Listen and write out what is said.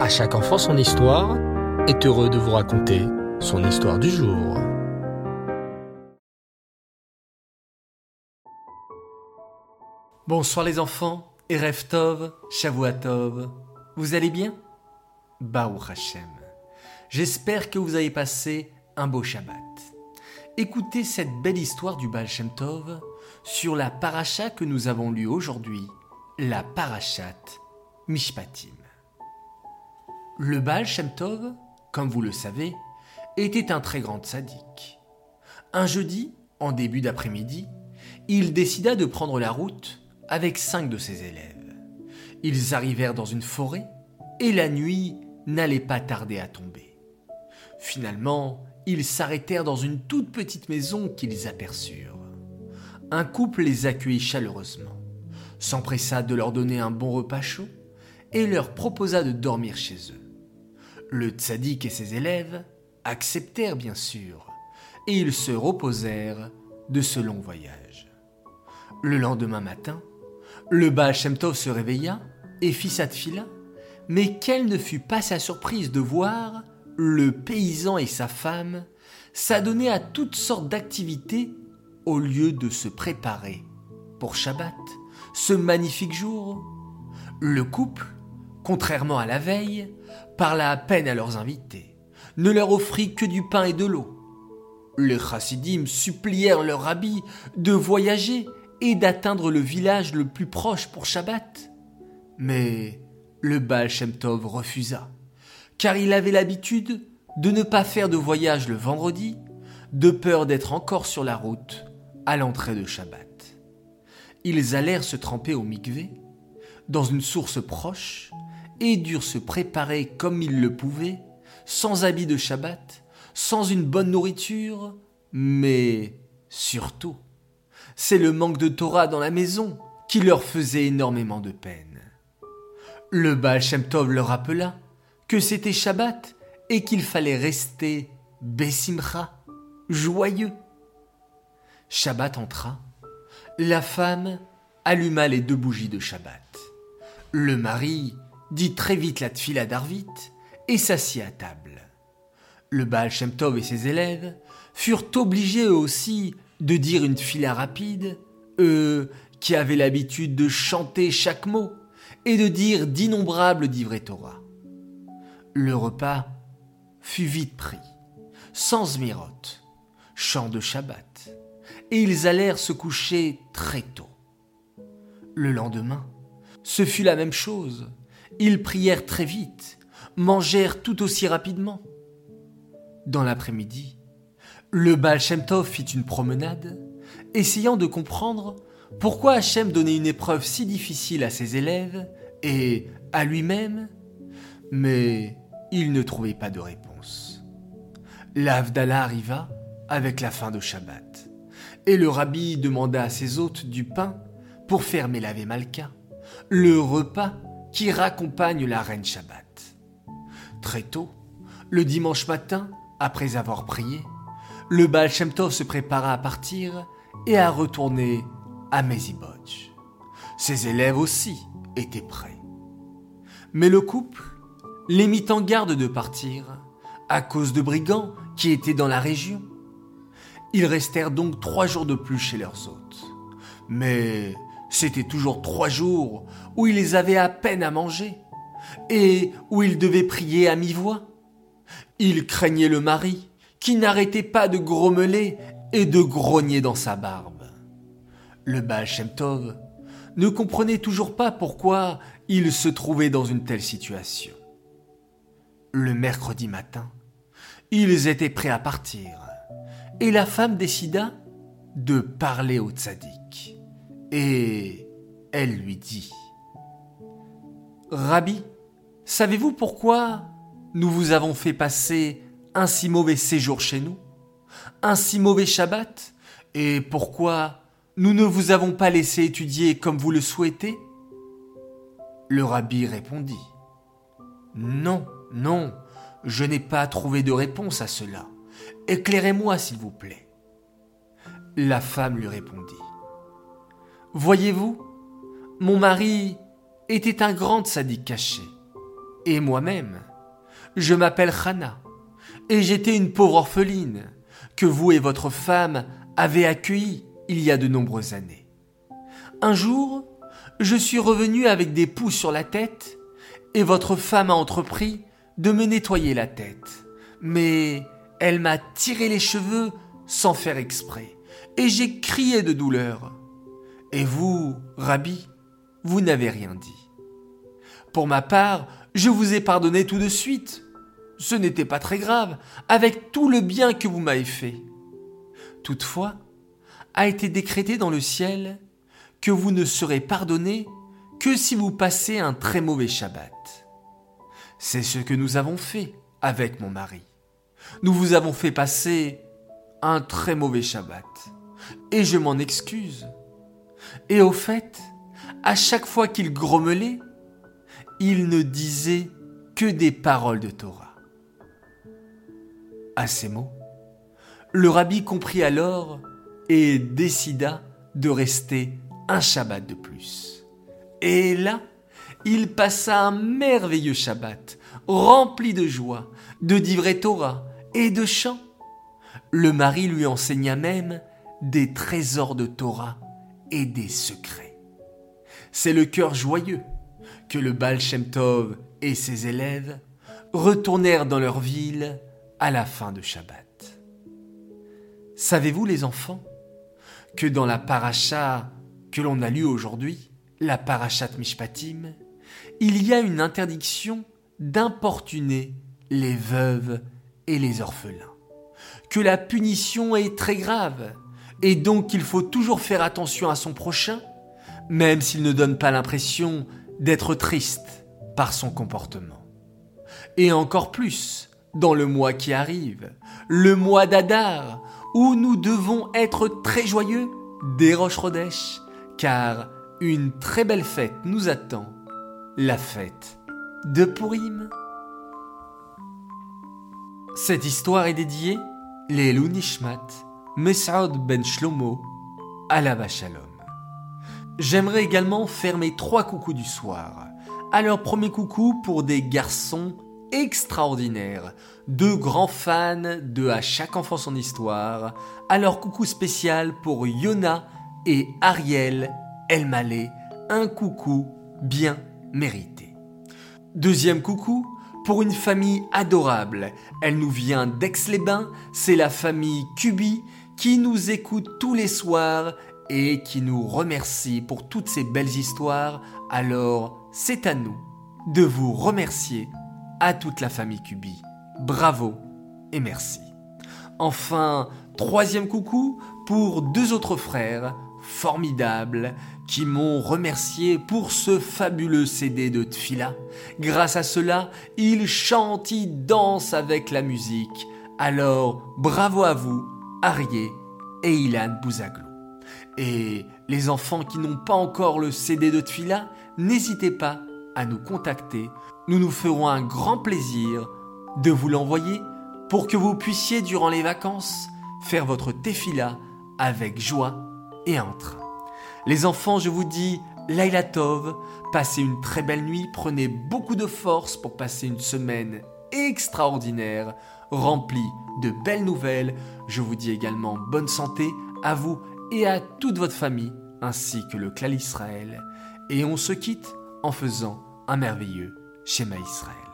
À chaque enfant son histoire est heureux de vous raconter son histoire du jour. Bonsoir les enfants, Erev Tov, Shavuatov. Vous allez bien? Baruch Hashem. J'espère que vous avez passé un beau Shabbat. Écoutez cette belle histoire du Baal Shem Tov sur la paracha que nous avons lue aujourd'hui, la parachat Mishpatim. Le Baal Shem Tov, comme vous le savez, était un très grand sadique. Un jeudi, en début d'après-midi, il décida de prendre la route avec cinq de ses élèves. Ils arrivèrent dans une forêt et la nuit n'allait pas tarder à tomber. Finalement, ils s'arrêtèrent dans une toute petite maison qu'ils aperçurent. Un couple les accueillit chaleureusement, s'empressa de leur donner un bon repas chaud et leur proposa de dormir chez eux. Le tzaddik et ses élèves acceptèrent bien sûr, et ils se reposèrent de ce long voyage. Le lendemain matin, le Baal se réveilla et fit sa tfila, mais quelle ne fut pas sa surprise de voir le paysan et sa femme s'adonner à toutes sortes d'activités au lieu de se préparer pour Shabbat, ce magnifique jour. Le couple, contrairement à la veille, parla à peine à leurs invités, ne leur offrit que du pain et de l'eau. Les chassidim supplièrent leur rabbi de voyager et d'atteindre le village le plus proche pour Shabbat. Mais le Baal Shem Tov refusa, car il avait l'habitude de ne pas faire de voyage le vendredi, de peur d'être encore sur la route à l'entrée de Shabbat. Ils allèrent se tremper au mikvé, dans une source proche, et durent se préparer comme ils le pouvaient, sans habit de Shabbat, sans une bonne nourriture, mais surtout, c'est le manque de Torah dans la maison qui leur faisait énormément de peine. Le Baal Shem Tov leur rappela que c'était Shabbat et qu'il fallait rester Bessimcha, joyeux. Shabbat entra. La femme alluma les deux bougies de Shabbat. Le mari dit très vite la tfila d'Arvit et s'assit à table. Le Baal Shem Tov et ses élèves furent obligés eux aussi de dire une fila rapide, eux qui avaient l'habitude de chanter chaque mot et de dire d'innombrables divrei Torah. Le repas fut vite pris, sans zmirote, chant de Shabbat, et ils allèrent se coucher très tôt. Le lendemain, ce fut la même chose, ils prièrent très vite, mangèrent tout aussi rapidement. Dans l'après-midi, le Baal fit une promenade, essayant de comprendre pourquoi Hachem donnait une épreuve si difficile à ses élèves et à lui-même, mais il ne trouvait pas de réponse. L'Avdallah arriva avec la fin de Shabbat, et le rabbi demanda à ses hôtes du pain pour faire Mélavé Malka, le repas qui raccompagne la reine Shabbat. Très tôt, le dimanche matin, après avoir prié, le Baal Shem se prépara à partir et à retourner à Mezibodj. Ses élèves aussi étaient prêts. Mais le couple les mit en garde de partir à cause de brigands qui étaient dans la région. Ils restèrent donc trois jours de plus chez leurs hôtes. Mais c'était toujours trois jours où ils avaient à peine à manger et où ils devaient prier à mi-voix. Ils craignaient le mari qui n'arrêtait pas de grommeler et de grogner dans sa barbe. Le Baal Shem Tov ne comprenait toujours pas pourquoi il se trouvait dans une telle situation. Le mercredi matin, ils étaient prêts à partir et la femme décida de parler au tzaddik. Et elle lui dit Rabbi, savez-vous pourquoi nous vous avons fait passer un si mauvais séjour chez nous Un si mauvais Shabbat Et pourquoi nous ne vous avons pas laissé étudier comme vous le souhaitez? Le rabbi répondit Non, non, je n'ai pas trouvé de réponse à cela. Éclairez-moi, s'il vous plaît. La femme lui répondit Voyez-vous, mon mari était un grand sadique caché. et moi-même. Je m'appelle Hannah, et j'étais une pauvre orpheline que vous et votre femme avez accueillie il y a de nombreuses années. Un jour, je suis revenu avec des poux sur la tête, et votre femme a entrepris de me nettoyer la tête. Mais elle m'a tiré les cheveux sans faire exprès, et j'ai crié de douleur. Et vous, Rabbi, vous n'avez rien dit. Pour ma part, je vous ai pardonné tout de suite. Ce n'était pas très grave, avec tout le bien que vous m'avez fait. Toutefois, a été décrété dans le ciel que vous ne serez pardonné que si vous passez un très mauvais Shabbat. C'est ce que nous avons fait avec mon mari. Nous vous avons fait passer un très mauvais Shabbat. Et je m'en excuse. Et au fait, à chaque fois qu'il grommelait, il ne disait que des paroles de Torah. À ces mots, le rabbi comprit alors et décida de rester un Shabbat de plus. Et là, il passa un merveilleux Shabbat, rempli de joie, de divrei Torah et de chants. Le mari lui enseigna même des trésors de Torah des secrets. C'est le cœur joyeux que le Baal Shem Tov et ses élèves retournèrent dans leur ville à la fin de Shabbat. Savez-vous les enfants que dans la paracha que l'on a lue aujourd'hui, la parachat Mishpatim, il y a une interdiction d'importuner les veuves et les orphelins, que la punition est très grave et donc qu'il faut toujours faire attention à son prochain, même s'il ne donne pas l'impression d'être triste par son comportement. Et encore plus dans le mois qui arrive, le mois d'Adar, où nous devons être très joyeux des Roches car une très belle fête nous attend, la fête de Purim. Cette histoire est dédiée les Nishmat, Mesaud ben Shlomo, Alava Shalom. J'aimerais également faire mes trois coucous du soir. Alors premier coucou pour des garçons extraordinaires, deux grands fans de À chaque enfant son histoire. Alors coucou spécial pour Yona et Ariel Elmaleh, un coucou bien mérité. Deuxième coucou pour une famille adorable. Elle nous vient d'Aix-les-Bains, c'est la famille Cubi qui nous écoute tous les soirs et qui nous remercie pour toutes ces belles histoires, alors c'est à nous de vous remercier à toute la famille Cubi. Bravo et merci. Enfin, troisième coucou pour deux autres frères formidables qui m'ont remercié pour ce fabuleux CD de Tfila. Grâce à cela, ils chantent, ils dansent avec la musique. Alors, bravo à vous, Arié et Ilan Bouzaglou. Et les enfants qui n'ont pas encore le CD de Tfila, n'hésitez pas à nous contacter. Nous nous ferons un grand plaisir de vous l'envoyer pour que vous puissiez, durant les vacances, faire votre Tefila avec joie et entrain. Les enfants, je vous dis Laila Tov, passez une très belle nuit, prenez beaucoup de force pour passer une semaine extraordinaire, remplie de belles nouvelles. Je vous dis également bonne santé à vous et à toute votre famille, ainsi que le clan Israël. Et on se quitte en faisant un merveilleux schéma Israël.